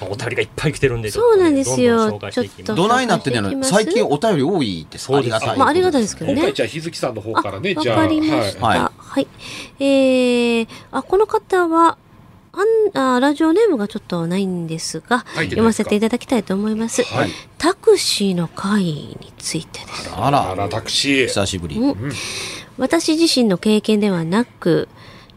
お便りがいっぱい来てるんで、そうなんですよ。どんどん紹介していきます。ちょっとどないなってんね最近お便り多いですそうですありがたいまあありがたいですけどね。今回じゃあ日月さんの方からね、わじゃあ。かりました。はい。ははい。えー、あ、この方は、あんあラジオネームがちょっとないんですが、読ませていただきたいと思います。はい。タクシーの会についてです。あら。あら、タクシー。久しぶり、うん。私自身の経験ではなく、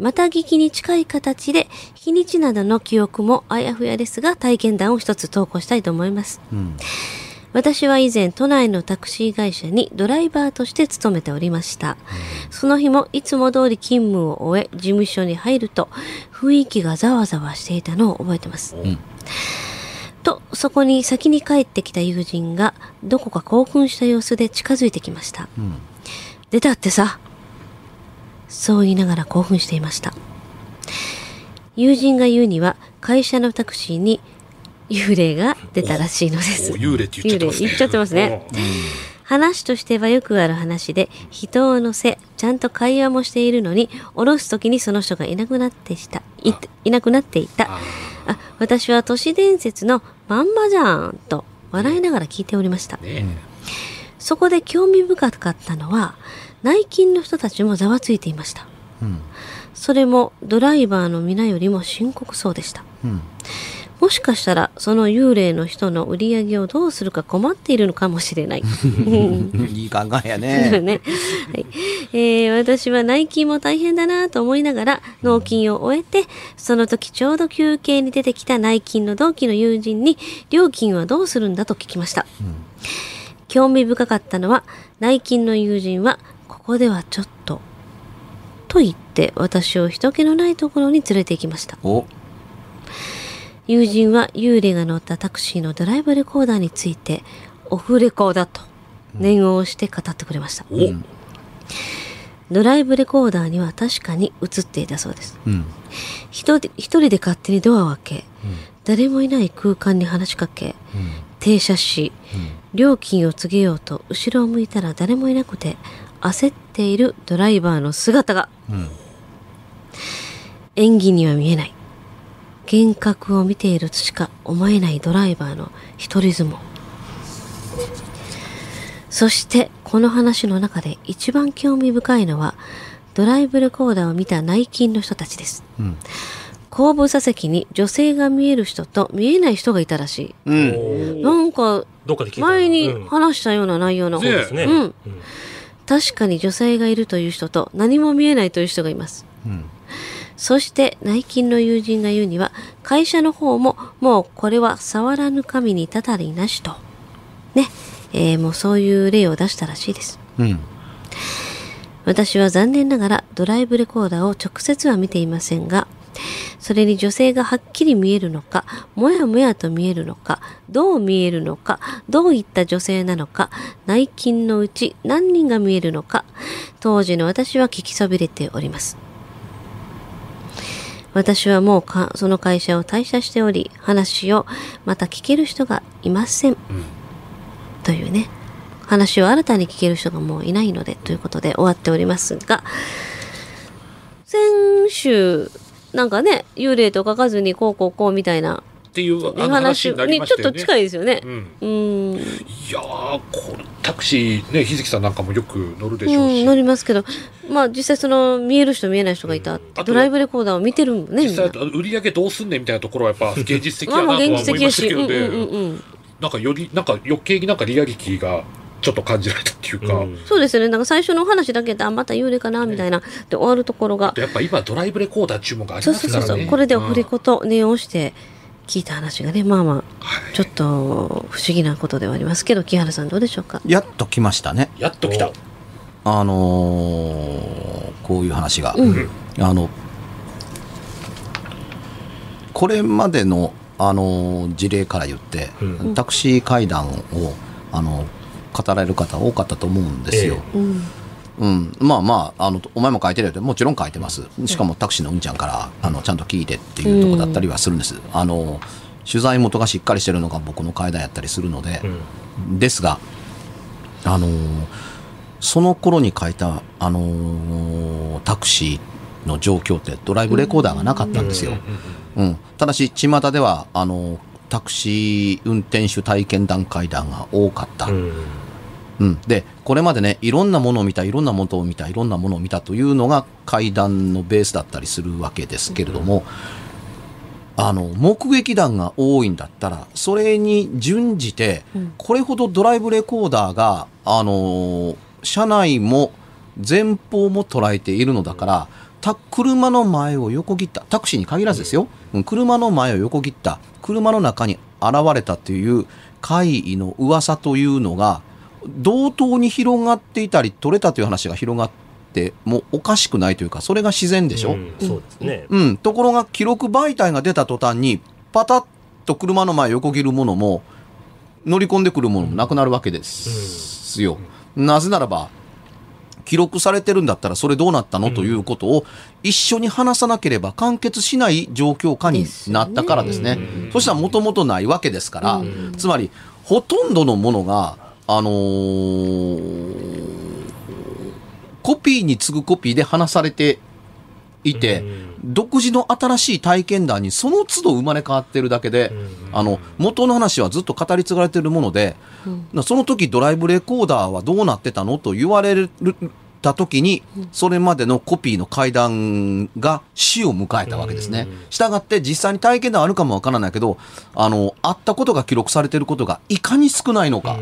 また聞きに近い形で、日にちなどの記憶もあやふやですが、体験談を一つ投稿したいと思います。うん私は以前都内のタクシー会社にドライバーとして勤めておりました。その日もいつも通り勤務を終え事務所に入ると雰囲気がざわざわしていたのを覚えてます。んと、そこに先に帰ってきた友人がどこか興奮した様子で近づいてきました。ん出たってさ。そう言いながら興奮していました。友人が言うには会社のタクシーに幽霊が出たらしいのです。お幽霊って言っちゃってますね。幽霊言っちゃってますね。話としてはよくある話で人を乗せちゃんと会話もしているのに降ろす時にその人がいなくなってしたいいなくなっていたあ私は都市伝説のまんまじゃんと笑いながら聞いておりました、ねそこで興味深かったのは内勤の人たちもざわついていました。うん。それもドライバーの皆よりも深刻そうでした。うん。もしかしたらその幽霊の人の売り上げをどうするか困っているのかもしれない。いい考えやね。ね。はい。えー私は内勤も大変だなと思いながら納金を終えてその時ちょうど休憩に出てきた内勤の同期の友人に料金はどうするんだと聞きました、興味深かったのは内勤の友人はここではちょっとと言って私を人気のないところに連れて行きました。お。友人は幽霊が乗ったタクシーのドライブレコーダーについてオフレコーだと念を押して語ってくれました、お、ドライブレコーダーには確かに映っていたそうです。うん。一人一人で勝手にドアを開け、誰もいない空間に話しかけ、停車し、料金を告げようと後ろを向いたら誰もいなくて焦っているドライバーの姿が、ん。演技には見えない。幻覚を見ているとしか思えないドライバーの一人相撲。そしてこの話の中で一番興味深いのはドライブレコーダーを見た内勤の人たちです、ん。後部座席に女性が見える人と見えない人がいたらしうん。いなんか前にうん。話したような内容の、ねそうですね。うん確かに女性がいるという人と何も見えないという人がいます。うん。そして内勤の友人が言うには会社の方ももうこれは触らぬ神にたたりなしと。ね、えーもうそういう例を出したらしいです。うん。私は残念ながらドライブレコーダーを直接は見ていませんがそれに女性がはっきり見えるのかもやもやと見えるのかどう見えるのかどういった女性なのか内勤のうち何人が見えるのか当時の私は聞きそびれております。私はもうかその会社を退社しており話をまた聞ける人がいません、というね。話を新たに聞ける人がもういないのでということで終わっておりますが先週なんかね幽霊と書かずにこうこうこうみたいなっていう話話にね。ちょっと近いですよね。うん、うん、いやーこれタクシーね日月さんなんかもよく乗るでしょうし、うん、乗りますけど、まあ実際その見える人見えない人がいたって、あとドライブレコーダーを見てるもんね、み実際。売り上げどうすんねんみたいなところはやっぱ 現実的まあまあやなとは思いましたけうんうんどね、うんうん。なんかよりなんか余計になんかリアリティがちょっと感じられたっていうか、うんそうですよね。なんか最初のお話だけで、あ、また幽霊かな、みたいな。で、終わるところが。やっぱ今ドライブレコーダー注文がありそうますからねそうそうそう。これでオフレうんコと念をして聞いた話がね、まあまあ、はいちょっと不思議なことではありますけど、木原さんどうでしょうか？やっと来ましたね。やっと来たおあのーこういう話が。うん。あの、これまでの、あのー事例から言って、うんタクシー会談を、あの、語られる方多かったと思うんですよ。うん。うん、まあまああの、お前も書いてるよって、もちろん書いてます。しかもタクシーのうんちゃんからあのちゃんと聞いてっていうとこだったりはするんです。あの取材元がしっかりしてるのが僕の階段やったりするので、うんですが、あのその頃に書いた、あのタクシーの状況ってドライブレコーダーがなかったんですよ。うん、ただし、巷ではあのタクシー運転手体験談会談が多かった。うんうん、でこれまでねいろんなものを見たいろんなものを見たいろんなものを見たというのが会談のベースだったりするわけですけれども、あの目撃談が多いんだったらそれに準じて、うん。これほどドライブレコーダーが、あのー車内も前方も捉えているのだから、た車の前を横切った。タクシーに限らずですよ、うん車の前を横切った。車の中に現れたという怪異の噂というのが同等に広がっていたり取れたという話が広がってもおかしくないというかそれが自然でしょ、うんそうですね。うん、ところが記録媒体が出た途端にパタッと車の前を横切るものも乗り込んでくるものもなくなるわけですよ。なぜならば記録されてるんだったらそれどうなったの、ということを一緒に話さなければ完結しない状況下になったからですね。そしたらもともとないわけですから、うんつまりほとんどのものがあのーコピーに次ぐコピーで話されていて、独自の新しい体験談にその都度生まれ変わってるだけで、あの元の話はずっと語り継がれてるもので、うん。その時ドライブレコーダーはどうなってたのと言われるた時に、それまでのコピーの階段が死を迎えたわけですね。したがって実際に体験談あるかもわからないけど、あの、あったことが記録されてることがいかに少ないのか。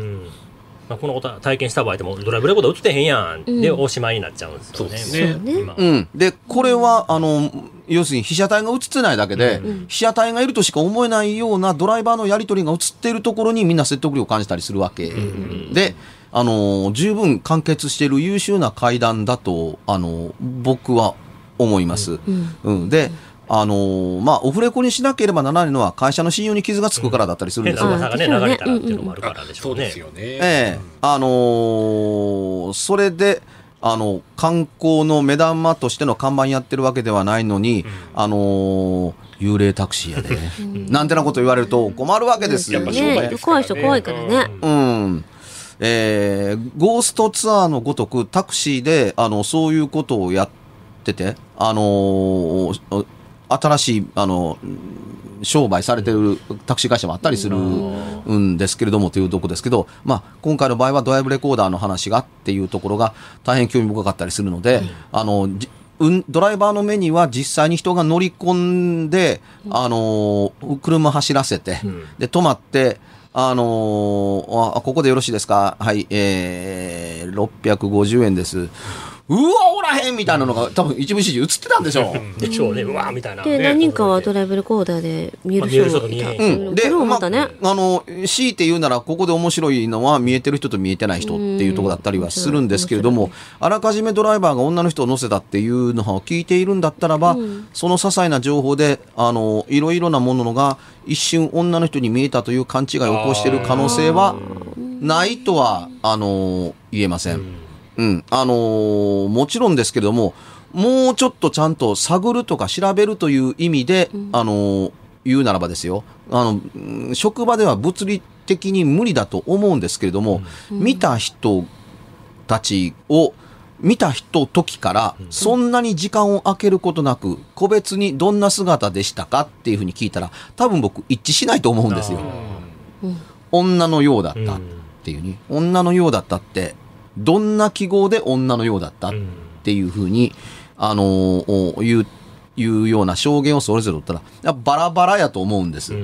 うんまあ、このこと体験した場合でもドライブレコーダー映ってへんやん。でうん。おしまいになっちゃうんですよね。そうですね。うん。で、これは、あの、要するに被写体が映ってないだけで、うん被写体がいるとしか思えないようなドライバーのやり取りが映っているところにみんな説得力を感じたりするわけ。で、あの、十分完結している優秀な会談だと、あの、僕は思います。うん。うん。で、あのまあ、オフレコにしなければならないのは会社の信用に傷がつくからだったりするんですよ。変な噂がねあ流れたらっていうのもあるからでしょねそううです。よね。ええあのーそれで、あの、観光の目玉としての看板やってるわけではないのに、あのー幽霊タクシーやで、なんてなこと言われると困るわけですよ。ね怖い人怖いからね。うん。えーゴーストツアーのごとくタクシーで、あの、そういうことをやってて、あのー新しい、あの、商売されてるタクシー会社もあったりするんですけれどもというとこですけど、まあ、今回の場合はドライブレコーダーの話がっていうところが大変興味深かったりするので、あの、じうん、ドライバーの目には実際に人が乗り込んで、あのー車走らせて、ん。で、止まって、あのーあ、ここでよろしいですか？はい、えー、650円です。うわ、おらへんみたいなのが多分一部始終映ってたんでしょう。でしょうね。うわーみたいな。で、ね。何人かはドライブレコーダーで見える。人がで、またね。あ、あの、強いて言うなら、ここで面白いのは見えてる人と見えてない人っていうところだったりはするんですけれども、あらかじめドライバーが女の人を乗せたっていうのを聞いているんだったらば、その些細な情報で、あの、いろいろなものが一瞬女の人に見えたという勘違いを起こしている可能性はないとは、あの、言えません。うん、あのーもちろんですけれども、もうちょっとちゃんと探るとか調べるという意味で、あのー言うならばですよ、あの、うん職場では物理的に無理だと思うんですけれども、見た人たちを、見た人時から、そんなに時間を空けることなく、個別にどんな姿でしたかっていうふうに聞いたら、多分僕一致しないと思うんですよ。女のようだったっていうに、女のようだったって、どんな記号で女のようだったっていうふうに、あのーお言う、いうような証言をそれぞれ取ったら、バラバラやと思うんです。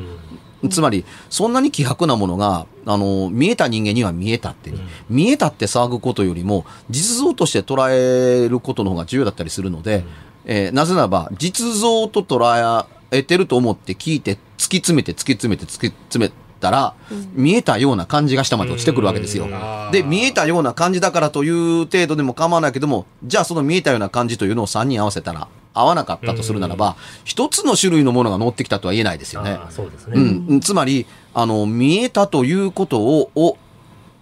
つまり、そんなに希薄なものが、あの、見えた人間には見えたって、見えたって騒ぐことよりも、実像として捉えることの方が重要だったりするので、えーなぜならば、実像と捉えてると思って聞いて、突き詰めて突き詰めて突き詰めたら、見えたような感じが下まで落ちてくるわけですよ。で、見えたような感じだからという程度でも構わないけども、じゃあその見えたような感じというのを3人合わせたら、合わなかったとするならば、一つの種類のものが乗ってきたとは言えないですよね。うですね。うん、つまり、あの、見えたということを、を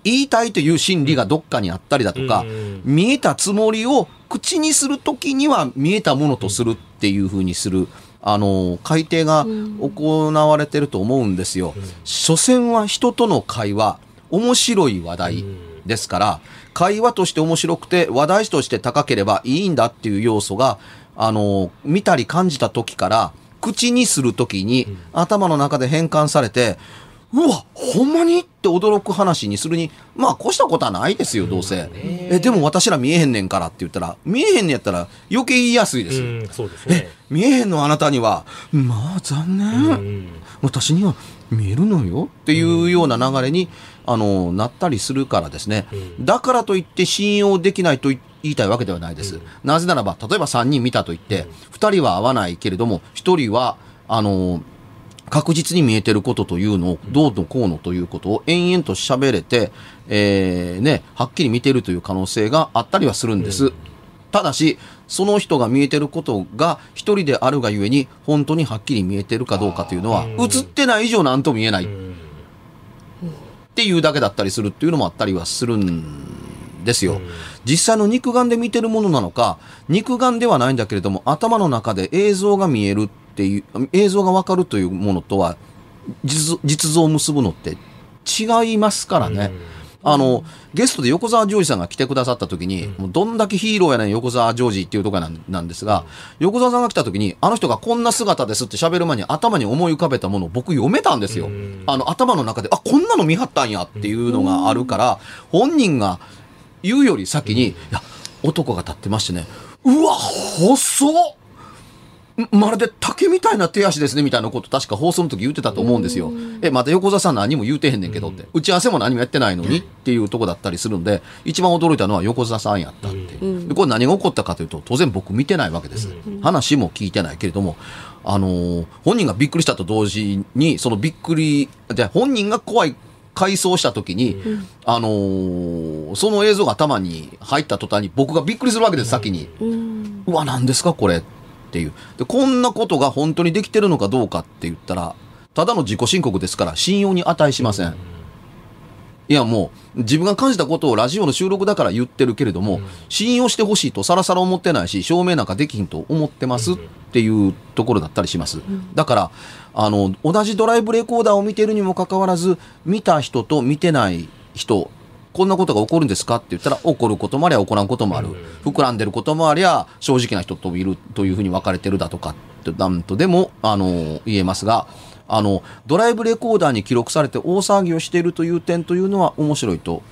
言いたいという心理がどっかにあったりだとか、うん見えたつもりを口にするときには見えたものとするっていうふうにする、あの、改定が行われてると思うんですよ。所詮は人との会話、面白い話題ですから、会話として面白くて話題として高ければいいんだっていう要素が、あの、見たり感じた時から、口にするときに、頭の中で変換されて、うわ、ほんまに？って驚く話にするに、まあ、越したことはないですよ、どうせ。え、でも私ら見えへんねんからって言ったら、見えへんねんやったら余計言いやすいです。うん、そうですね。見えへんのあなたには、まあ、残念。うん私には見えるのよっていうような流れに、あの、なったりするからですね。だからといって信用できないと言いたいわけではないです。なぜならば、例えば3人見たと言って、2人は合わないけれども、1人は、あの、確実に見えてることというのを、どうのこうのということを延々と喋れて、えーね、はっきり見てるという可能性があったりはするんです。ただし、その人が見えてることが一人であるがゆえに、本当にはっきり見えてるかどうかというのは、映ってない以上何とも見えない。っていうだけだったりするっていうのもあったりはするんですよ。実際の肉眼で見てるものなのか、肉眼ではないんだけれども、頭の中で映像が見えるっていう、映像がわかるというものとは、実実像を結ぶのって違いますからね。あの、ゲストで横澤ジョージさんが来てくださった時に、もうどんだけヒーローやねん横澤ジョージっていうところなんなんですが、横澤さんが来た時に、あの人がこんな姿ですって喋る前に頭に思い浮かべたものを僕読めたんですよ。あの、頭の中で、あ、こんなの見張ったんやっていうのがあるから、本人が言うより先に、いや、男が立ってましてね、うわ、細っんまるで竹みたいな手足ですねみたいなこと確か放送の時言ってたと思うんですよ。え、また横澤さん何も言うてへんねんけどって。打ち合わせも何もやってないのにっていうとこだったりするんで、一番驚いたのは横澤さんやったってこれ何が起こったかというと、当然僕見てないわけです。話も聞いてないけれども、あのー本人がびっくりしたと同時に、そのびっくり、で本人が怖い回想した時に、あのーその映像が頭に入った途端に僕がびっくりするわけです、先に。うわ、何ですかこれっていう。で、こんなことが本当にできてるのかどうかって言ったら、ただの自己申告ですから信用に値しません。いやもう、自分が感じたことをラジオの収録だから言ってるけれども、信用してほしいとさらさら思ってないし、証明なんかできひんと思ってますっていうところだったりします。だから、あの、同じドライブレコーダーを見てるにもかかわらず、見た人と見てない人、こんなことが起こるんですか？って言ったら、起こることもありゃ起こらんこともある。膨らんでることもありゃ、正直な人といるというふうに分かれてるだとかって、なんとでも、あの、言えますが、あの、ドライブレコーダーに記録されて大騒ぎをしているという点というのは面白いと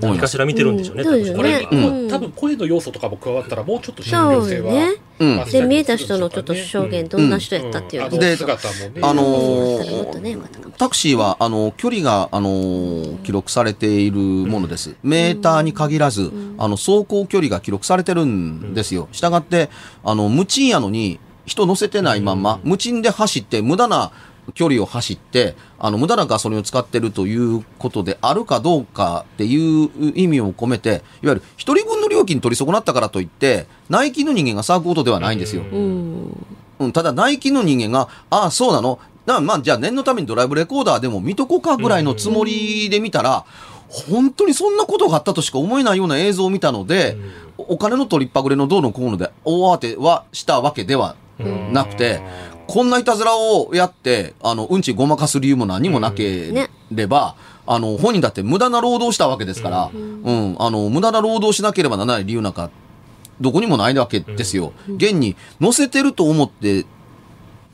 何かしら見てるんでしょうね、うん。これ。う多分声の要素とかも加わったらもうちょっと信そう憑性はね。うん。で、見えた人のちょっと証言、どんな人やったっていうのあので姿もね。あのもっとね、よかったかもタクシーは、あの、距離が、あの、記録されているものです。メーターに限らず、あの、走行距離が記録されてるんですよ。したがって、あの、無賃やのに、人乗せてないまんま、無賃で走って、無駄な距離を走って、あの、無駄なガソリンを使ってるということであるかどうかっていう意味を込めて、いわゆる一人分の料金取り損なったからといって、内勤の人間が騒ぐことではないんですよ。うん。うん、ただ内勤の人間が、ああ、そうなのなまあ、じゃあ念のためにドライブレコーダーでも見とこうかぐらいのつもりで見たら、本当にそんなことがあったとしか思えないような映像を見たので、お金の取りっぱぐれのどうのこうので大慌てはしたわけではなくて、こんないたずらをやって、あの、うんちごまかす理由も何もなければ、あの、本人だって無駄な労働したわけですから、うん、あの、無駄な労働しなければならない理由なんか、どこにもないわけですよ。現に、乗せてると思って、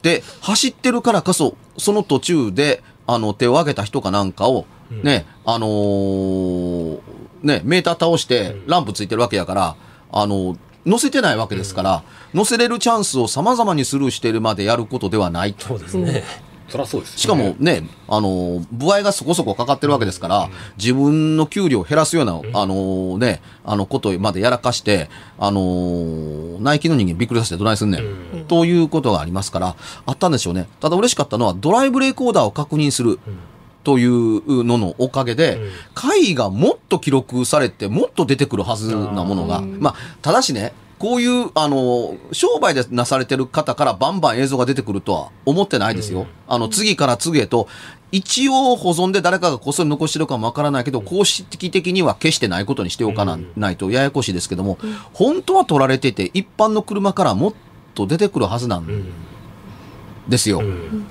で、走ってるからこそ、その途中で、あの、手を挙げた人かなんかを、ね、あのーね、メーター倒して、ランプついてるわけやから、あの、乗せてないわけですから、乗せれるチャンスを様々にスルーしてるまでやることではない。そうですね。そりゃそうですよねしかもね、あの、部合がそこそこかかってるわけですから、自分の給料を減らすような、あのね、あのことまでやらかして、あのナイキの人間びっくりさせてどないすんねん。ということがありますから、あったんでしょうね。ただ嬉しかったのは、ドライブレコーダーを確認する。というののおかげで、回がもっと記録されて、もっと出てくるはずなものが、まあ、ただしね、こういう、あの、商売でなされてる方からバンバン映像が出てくるとは思ってないですよ。あの、次から次へと、一応保存で誰かがこっそり残してるかもわからないけど、公式的には決してないことにしておかなないとややこしいですけども、本当は取られていて、一般の車からもっと出てくるはずなん。ですよ。うん、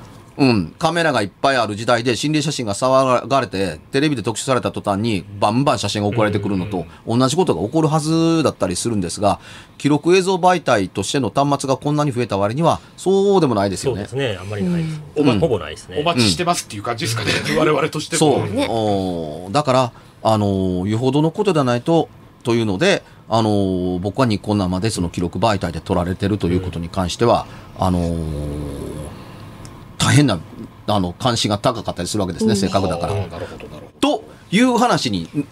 カメラがいっぱいある時代で心霊写真が騒がれて、テレビで特集された途端にバンバン写真が送られてくるのと同じことが起こるはずだったりするんですが、記録映像媒体としての端末がこんなに増えた割には、そうでもないですよねそうです。ね。あんまりないです。ほぼほぼないですね。お待ちしてますっていう感じですかね、我々としても。そう。だから、あのーよほどのことではないと、というので、あのー僕はニコ生でその記録媒体で撮られてるということに関しては、あのー大変な、あの、関心が高かったりするわけですね、せっかくだから。という話に、う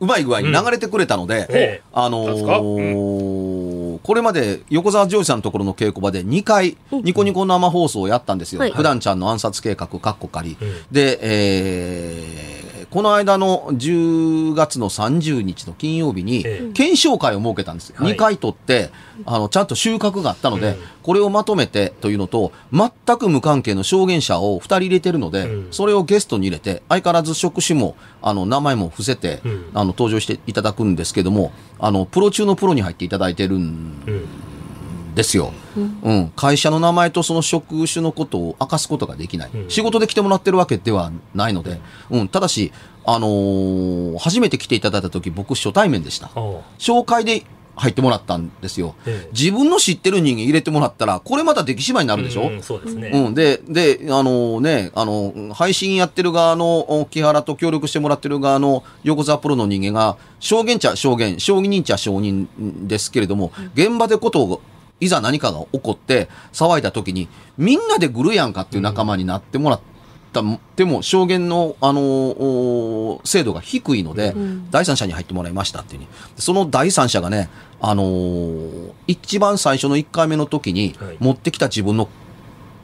うまい具合に流れてくれたので、ええあのなんですか？ーこれまで横澤ジョージさんのところの稽古場で2回、ニコニコ生放送をやったんですよ。はい。普段ちゃんの暗殺計画、カッコ仮。うん。で、えーこの間の10月の30日の金曜日にええ、検証会を設けたんですよ。はい。2回取って、あの、ちゃんと収穫があったので、うん。これをまとめてというのと、全く無関係の証言者を2人入れてるので、うん。それをゲストに入れて、相変わらず職種も、あの、名前も伏せて、うん。あの、登場していただくんですけども、あの、プロ中のプロに入っていただいてるん。ですよ。うん。会社の名前とその職種のことを明かすことができない。うん仕事で来てもらってるわけではないので、うん。ただし、あのー初めて来ていただいた時、僕初対面でした。紹介で入ってもらったんですよ。ええ自分の知ってる人間入れてもらったら、これまた出来島になるでしょ、うんそうですね。うん、で、で、あのね、あの、配信やってる側の木原と協力してもらってる側の横澤プロの人間が、証言者証言、証人者証人ですけれども、現場でことを、いざ何かが起こって騒いだ時に、みんなでグルやんかっていう仲間になってもらった、でも証言の、あのお精度が低いので、第三者に入ってもらいましたっていう。に。その第三者がね、あのー一番最初の1回目の時にはい。持ってきた自分の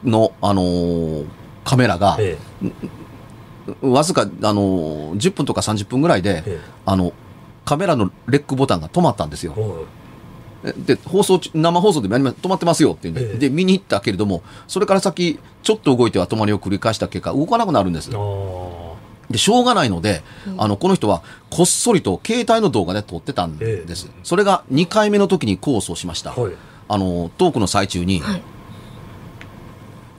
の、あのーカメラが、えわずか、あのー10分とか30分ぐらいで、ええ。あの、カメラのレックボタンが止まったんですよで、放送中、生放送で止まってますよっていうんで、ええで、見に行ったけれども、それから先、ちょっと動いては止まりを繰り返した結果、動かなくなるんです。で、しょうがないので、あの、この人は、こっそりと携帯の動画で撮ってたんです。それが2回目の時に控訴しました。はい。あの、トークの最中に、はい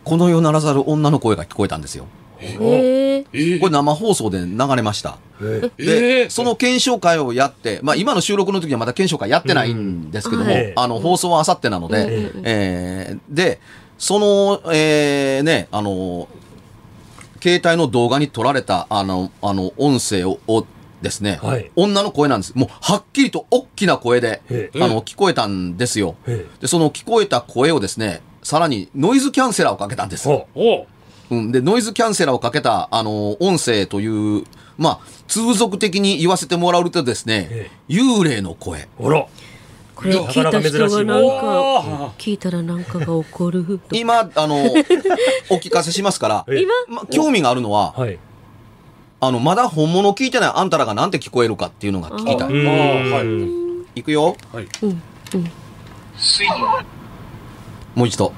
この世ならざる女の声が聞こえたんですよ。へえ。えー。これ生放送で流れました。えで、ー。その検証会をやって、まあ今の収録の時はまだ検証会やってないんですけども、うん。はい。あの、放送はあさってなので、うんえーで、その、えーね、あの、携帯の動画に撮られた、あの、あの、音声を、をですね、はい。女の声なんです。もう、はっきりと大きな声で、えあの、聞こえたんですよ。ええで、その聞こえた声をですね、さらにノイズキャンセラーをかけたんです。お。おうん、で、ノイズキャンセラーをかけた、あの、音声という、まあ、通俗的に言わせてもらうとですね、え幽霊の声。あら。これを聞いた人がなんか、聞いたらなんかが起こる。今、あの、お聞かせしますから、えまあ、興味があるのは、はい。あの、まだ本物聞いてないあんたらがなんて聞こえるかっていうのが聞きたい。うんはいいくよ。はい。もう一度。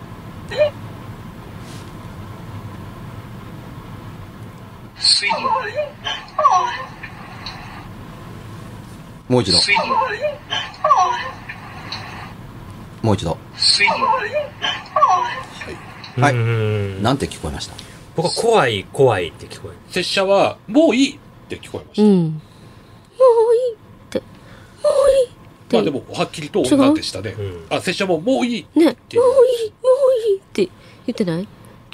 もう一度。もう一度。はいうんなんて聞こえました？僕は怖い、怖いって聞こえる。拙者は、もういい。って聞こえました。うん。もういいって。もういいって。まあでも、はっきりと女でしたねう？ん。あ、拙者ももういい。ね、もういい、もうていういいって言ってない？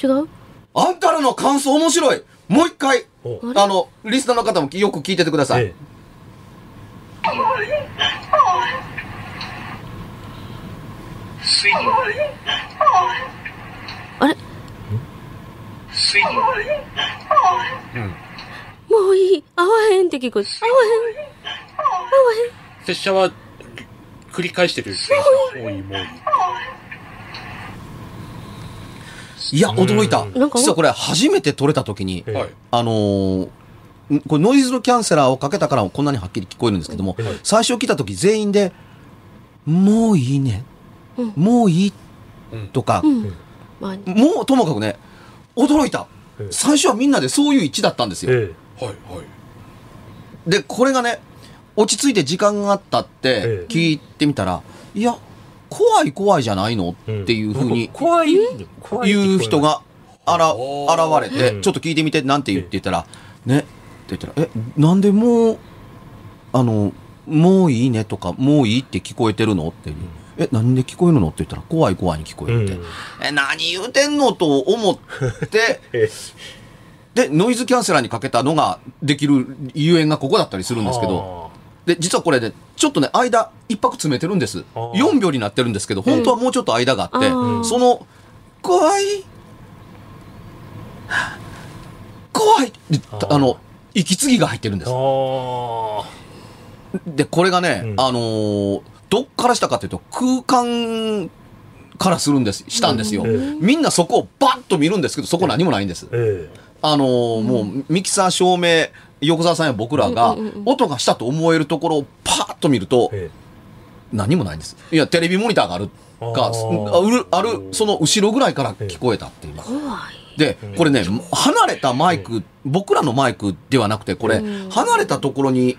違う？あんたらの感想面白いもう一回、おあの、リスナーの方もよく聞いててください。えあれ？もういい。合わへんって聞こえわへん。合わ拙者は、繰り返してる。もういい、もういい。いや、驚いた。実はこれ初めて撮れた時に。あのーんこれノイズのキャンセラーをかけたからこんなにはっきり聞こえるんですけども、はい最初来た時全員で、もういいね。うんもういいうんとか、もうともかくね、驚いたええ。最初はみんなでそういう一致だったんですよ。えはい、はい。で、これがね、落ち着いて時間があったってええ聞いてみたら、いや、怖い怖いじゃないの？えっていうふうに怖い言う人があら現れて、うん。ちょっと聞いてみてなんて言って言ったら、ね？って言ったら、え、なんでもう、あの、もういいねとか、もういいって聞こえてるの？っていう。え、なんで聞こえるの？って言ったら、怖い怖いに聞こえるって。うん。え、何言うてんのと思って、えで、ノイズキャンセラーにかけたのができるゆえんがここだったりするんですけど、で、実はこれね、ちょっとね、間、一泊詰めてるんです。あー4秒になってるんですけど、本当はもうちょっと間があって、うん。その、怖い、怖い。あの、息継ぎが入ってるんです。で、これがね、うん。あのーどっからしたかというと、空間からするんです、したんですよ。うん。みんなそこをバッと見るんですけど、そこ何もないんです。えあのーもう、ミキサー照明、横澤さんや僕らが音がしたと思えるところをパーッと見るとえ、え何もないんです。いや、テレビモニターがあるあか、ーある、ある、その後ろぐらいから聞こえたっていう。怖い。で、これね、離れたマイク、僕らのマイクではなくて、これうん、離れたところに、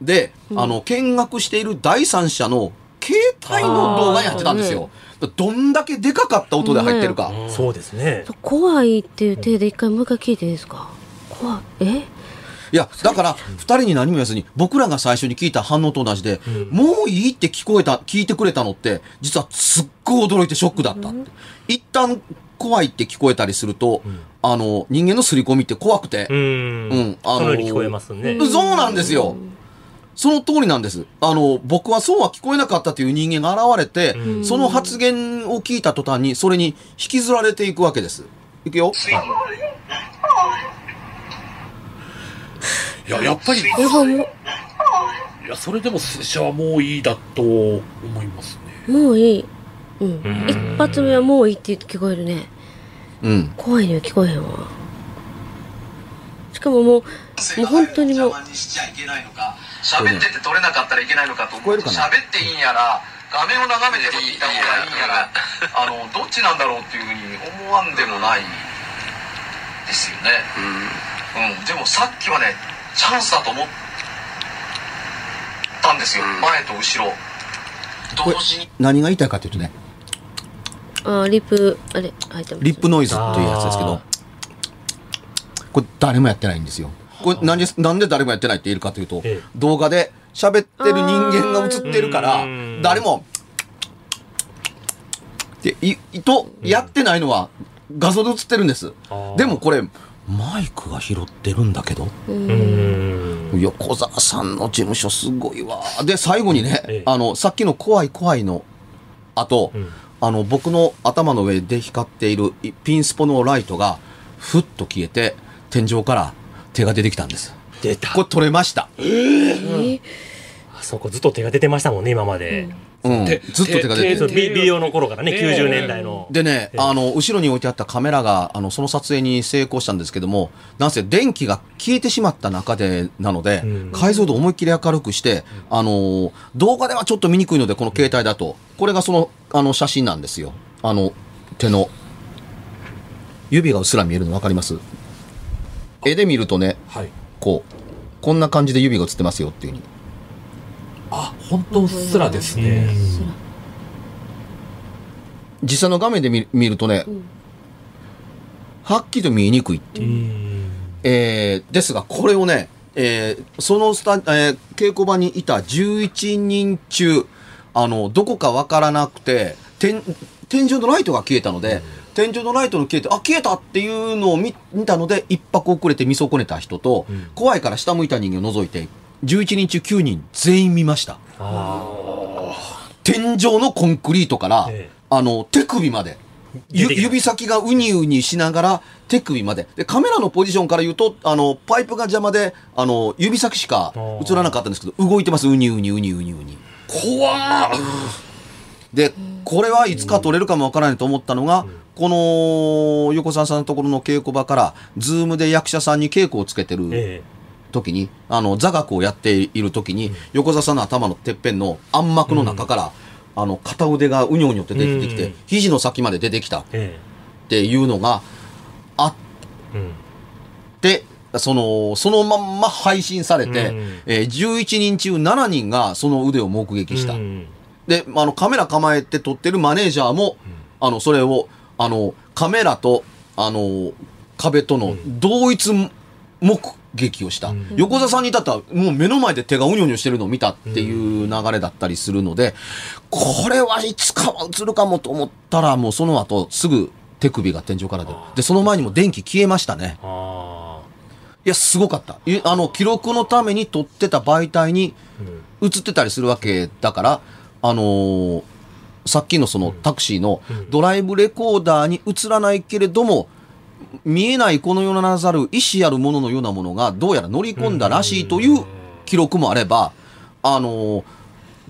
で、うんあの、見学している第三者の携帯の動画に入ってたんですよ。どんだけでかかった音で入ってるか。そうですね怖いっていう体で一回もう一回聞いていいですか怖い。えいや、だから、二人に何も言わずに、僕らが最初に聞いた反応と同じで、うんもういいって聞こえた、聞いてくれたのって、実はすっごい驚いてショックだったって。一旦怖いって聞こえたりすると、んあの、人間の刷り込みって怖くて、うんうんあの聞こえますねそうなんですよ。その通りなんです。あの、僕はそうは聞こえなかったという人間が現れて、うんその発言を聞いた途端に、それに引きずられていくわけです。いくよ。いや、やっぱり、いやそれでも拙者はもういいだと思いますね。う、もういい。うんうん。一発目はもういいって聞こえるね。うん。怖いには聞こえへんわ。しかももう、もう本当にもう、邪魔にしちゃいけないのか喋ってて撮れなかったらいけないのかと聞こえるかな？喋っていいんやら画面を眺めていた方がいいんやら あのどっちなんだろうっていうふうに思わんでもないですよねうん、でもさっきはねチャンスだと思ったんですよ、前と後ろ。同時に。何が言いたいかというとね、あリップ、あれ、入ってます。リップノイズというやつですけど、これ誰もやってないんですよ。これなんで、なんで誰もやってないって言えるかというとええ、動画で喋ってる人間が映ってるからうん、誰も、で、い、と、やってないのは画像で映ってるんです。あー。でもこれ、マイクが拾ってるんだけど、うん横澤さんの事務所すごいわ。で、最後にね、ええあの、さっきの怖い怖いの後、うんあの、僕の頭の上で光っているいピンスポのライトが、ふっと消えて、天井から手が出てきたんです。出たこれ撮れました。えあそこずっと手が出てましたもんね今までうん。手ずっと手が出て手る。ビビデオの頃からねね90年代の。でね、ええ。あの、後ろに置いてあったカメラが、あの、その撮影に成功したんですけども、なんせ電気が消えてしまった中で、なので、うん。解像度思いっきり明るくして、あの、動画ではちょっと見にくいので、この携帯だと、これがその、あの、写真なんですよ。あの、手の、指がうっすら見えるの分かります？絵で見るとね、はい。こう、こんな感じで指が映ってますよっていうふうに。あ、本当うっすらですね。実際の画面で見見るとね、はっきりと見えにくいっていう。うん。えーですが、これをね、えーそのスタ、えー稽古場にいた11人中、あの、どこかわからなくて、天、天井のライトが消えたので、天井のライトの消えて、あ、消えたっていうのを見見たので、一泊遅れて見損ねた人と、怖いから下向いた人間を除いて、11人中9人全員見ました。天井のコンクリートから、ええあの、手首まで。指先がウニウニしながら手首まで。で、カメラのポジションから言うと、あの、パイプが邪魔で、あの、指先しか映らなかったんですけど、動いてます。ウニウニウニウニウニ。怖ーで、これはいつか撮れるかもわからないと思ったのが、この横澤さんのところの稽古場から、ズームで役者さんに稽古をつけてるえ時に、あの、座学をやっている時に、横澤さんの頭のてっぺんの暗幕の中から、あの、片腕がうにょうにょって出てきて、うん。肘の先まで出てきた。っえ。えていうのがあっ。て、その、そのまんま配信されて、うん。えー11人中7人がその腕を目撃した。うんで、あの、カメラ構えて撮ってるマネージャーも、あの、それを、あの、カメラと、あの、壁との同一目撃をした。横澤さんに至ったら、もう目の前で手がうにょうにょしてるのを見たっていう流れだったりするので、これはいつかは映るかもと思ったら、もうその後、すぐ手首が天井から出る。で、その前にも電気消えましたね。あいや、すごかった。いあの、記録のために撮ってた媒体に映ってたりするわけだから、あのーさっきのそのタクシーのドライブレコーダーに映らないけれども、見えないこの世なざる意志あるもののようなものがどうやら乗り込んだらしいという記録もあれば、あのー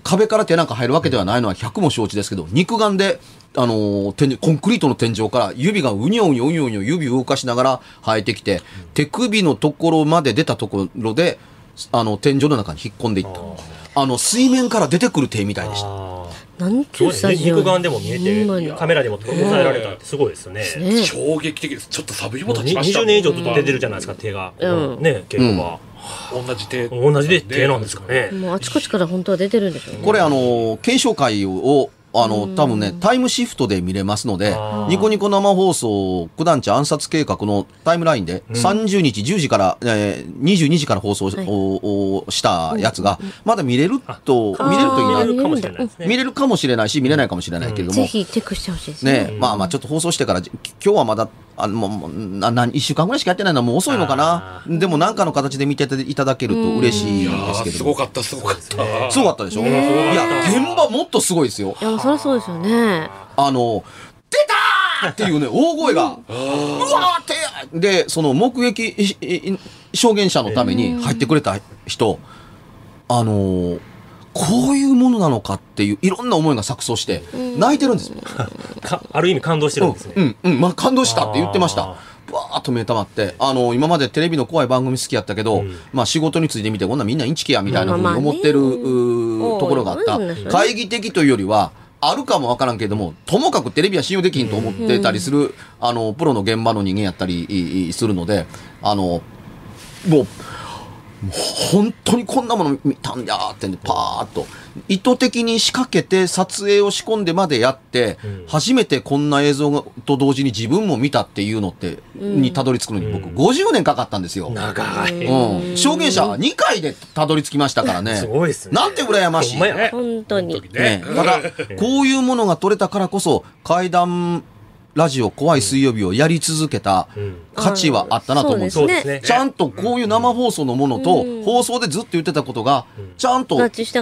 壁から手なんか入るわけではないのは100も承知ですけど、肉眼で、あのーコンクリートの天井から指がうにょうにょうにょうにょ指を動かしながら生えてきて、手首のところまで出たところで、あの、天井の中に引っ込んでいった。あの、水面から出てくる手みたいでした。ああなんちゅうスタジオ。肉眼でも見えてカメラでも捉えられたってすごいですよね。ね衝撃的ですちょっとサブイボ立ちました20年以上ずっと出てるじゃないですか手が。うん。ね稽古場同じ手。同じで手なんですかね。もうあちこちから本当は出てるんでしょうね。これ、あの、検証会を、あの、多分ね、タイムシフトで見れますのでニコニコ生放送、九段地暗殺計画のタイムラインで、30日10時から、えー、22時から放送しはい。おおしたやつが、ままだ見れると、見れるといいな。見れ。るかもしれないですね。見れるかもしれないし、見れないかもしれないけれども、ぜひチェックしてほしいですね。ね、まあまあちょっと放送してから、じ今日はまだ、あの、もうもう、な、な、一週間ぐらいしかやってないのはもう遅いのかなあ。でもなんかの形で見ていただけると嬉しいですーけれども。すごかったすごかったねすごかったでしょ？いや、現場もっとすごいですよ。いや、そりゃそうですよね。あの、出たーっていうね、大声が、うわーって、で、その目撃証言者のために入ってくれた人、あのーこういうものなのかっていう、いろんな思いが錯綜して、泣いてるんですある意味感動してるんですね。うん、うん、まあ感動したって言ってました。あ。わーっと目たまって、あの、今までテレビの怖い番組好きやったけど、うん。まあ仕事についてみて、こんなみんなインチキやみたいなふうに思ってる、ところがあった。懐疑的というよりは、あるかもわからんけれども、ともかくテレビは信用できひんと思ってたりする、あの、プロの現場の人間やったりするので、あの、もう本当にこんなもの見たんだってんで、パーッと。意図的に仕掛けて撮影を仕込んでまでやって、うん初めてこんな映像がと同時に自分も見たっていうのって、にたどり着くのに僕50年かかったんですよ。長いうん。証言者2回でたどり着きましたからね。すごいですねなんて羨ましい。本当に。ね、ただ、こういうものが取れたからこそ、怪談ラジオ怖い水曜日をやり続けたうん。価値はあったなと思うんですそうですね。ちゃんとこういう生放送のものと、放送でずっと言ってたことが、ちゃんと。一致して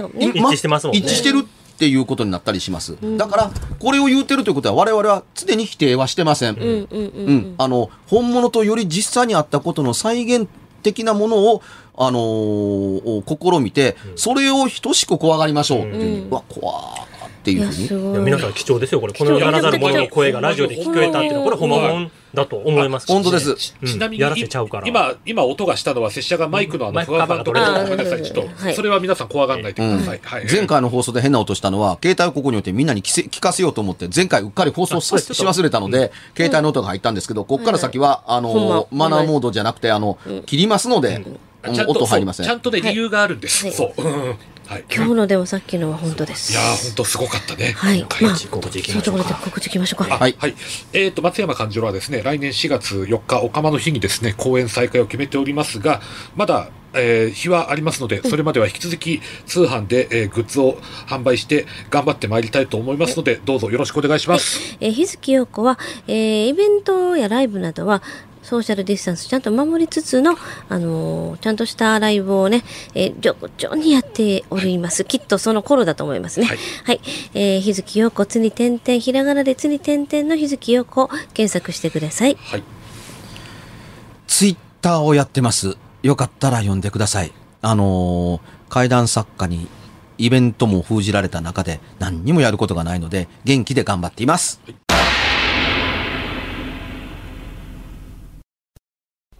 ますもんね。一致してるっていうことになったりします。だから、これを言うてるということは、我々は常に否定はしてません。うん。あの、本物とより実際にあったことの再現的なものを、あのー試みて、それを等しく怖がりましょうっていう、うん。うわ、怖ーっていいうや、ふうに。す。ごい。いや皆さん貴重ですよこれ。この世ならざる者の声がラジオで聞こえたっていうのはこれほんまもんだと思います。し本当です。ちなみにやらせちゃうから。今今音がしたのは拙者がマイクのあのふわふわのとごめんなさいちょっはい。とそれは皆さん怖がらないでください。はい前回の放送で変な音したのは、携帯をここに置いてみんなに聞せ聞かせようと思って、前回うっかり放送し忘れたので、携帯の音が入ったんですけど、ここから先は、あの、マナーモードじゃなくて、あの、切りますので、音入りませんちゃんとね、はい理由があるんです。はいそう。うんはい。今日のでもさっきのは本当です。いやー、本当すごかったね。はい。まあ、告知いきそういうところでましょうか。告知いきましょうか。あはいはい。えっ、と、松山勘次郎はですね、来年4月4日、おかまの日にですね、公演再開を決めておりますが、まだ、えー日はありますので、それまでは引き続き通販で、えーグッズを販売して頑張ってまいりたいと思いますので、どうぞよろしくお願いします。えー日月陽子は、えーイベントやライブなどは、ソーシャルディスタンスちゃんと守りつつの、あのーちゃんとしたライブをね、えー、徐々にやっております。きっとその頃だと思いますね。ははいい。えー日月陽子、つに点々、ひらがなでつに点々の日月陽子、検索してください。はい。ツイッターをやってます。よかったら読んでください。あのー、怪談作家にイベントも封じられた中で何にもやることがないので元気で頑張っています。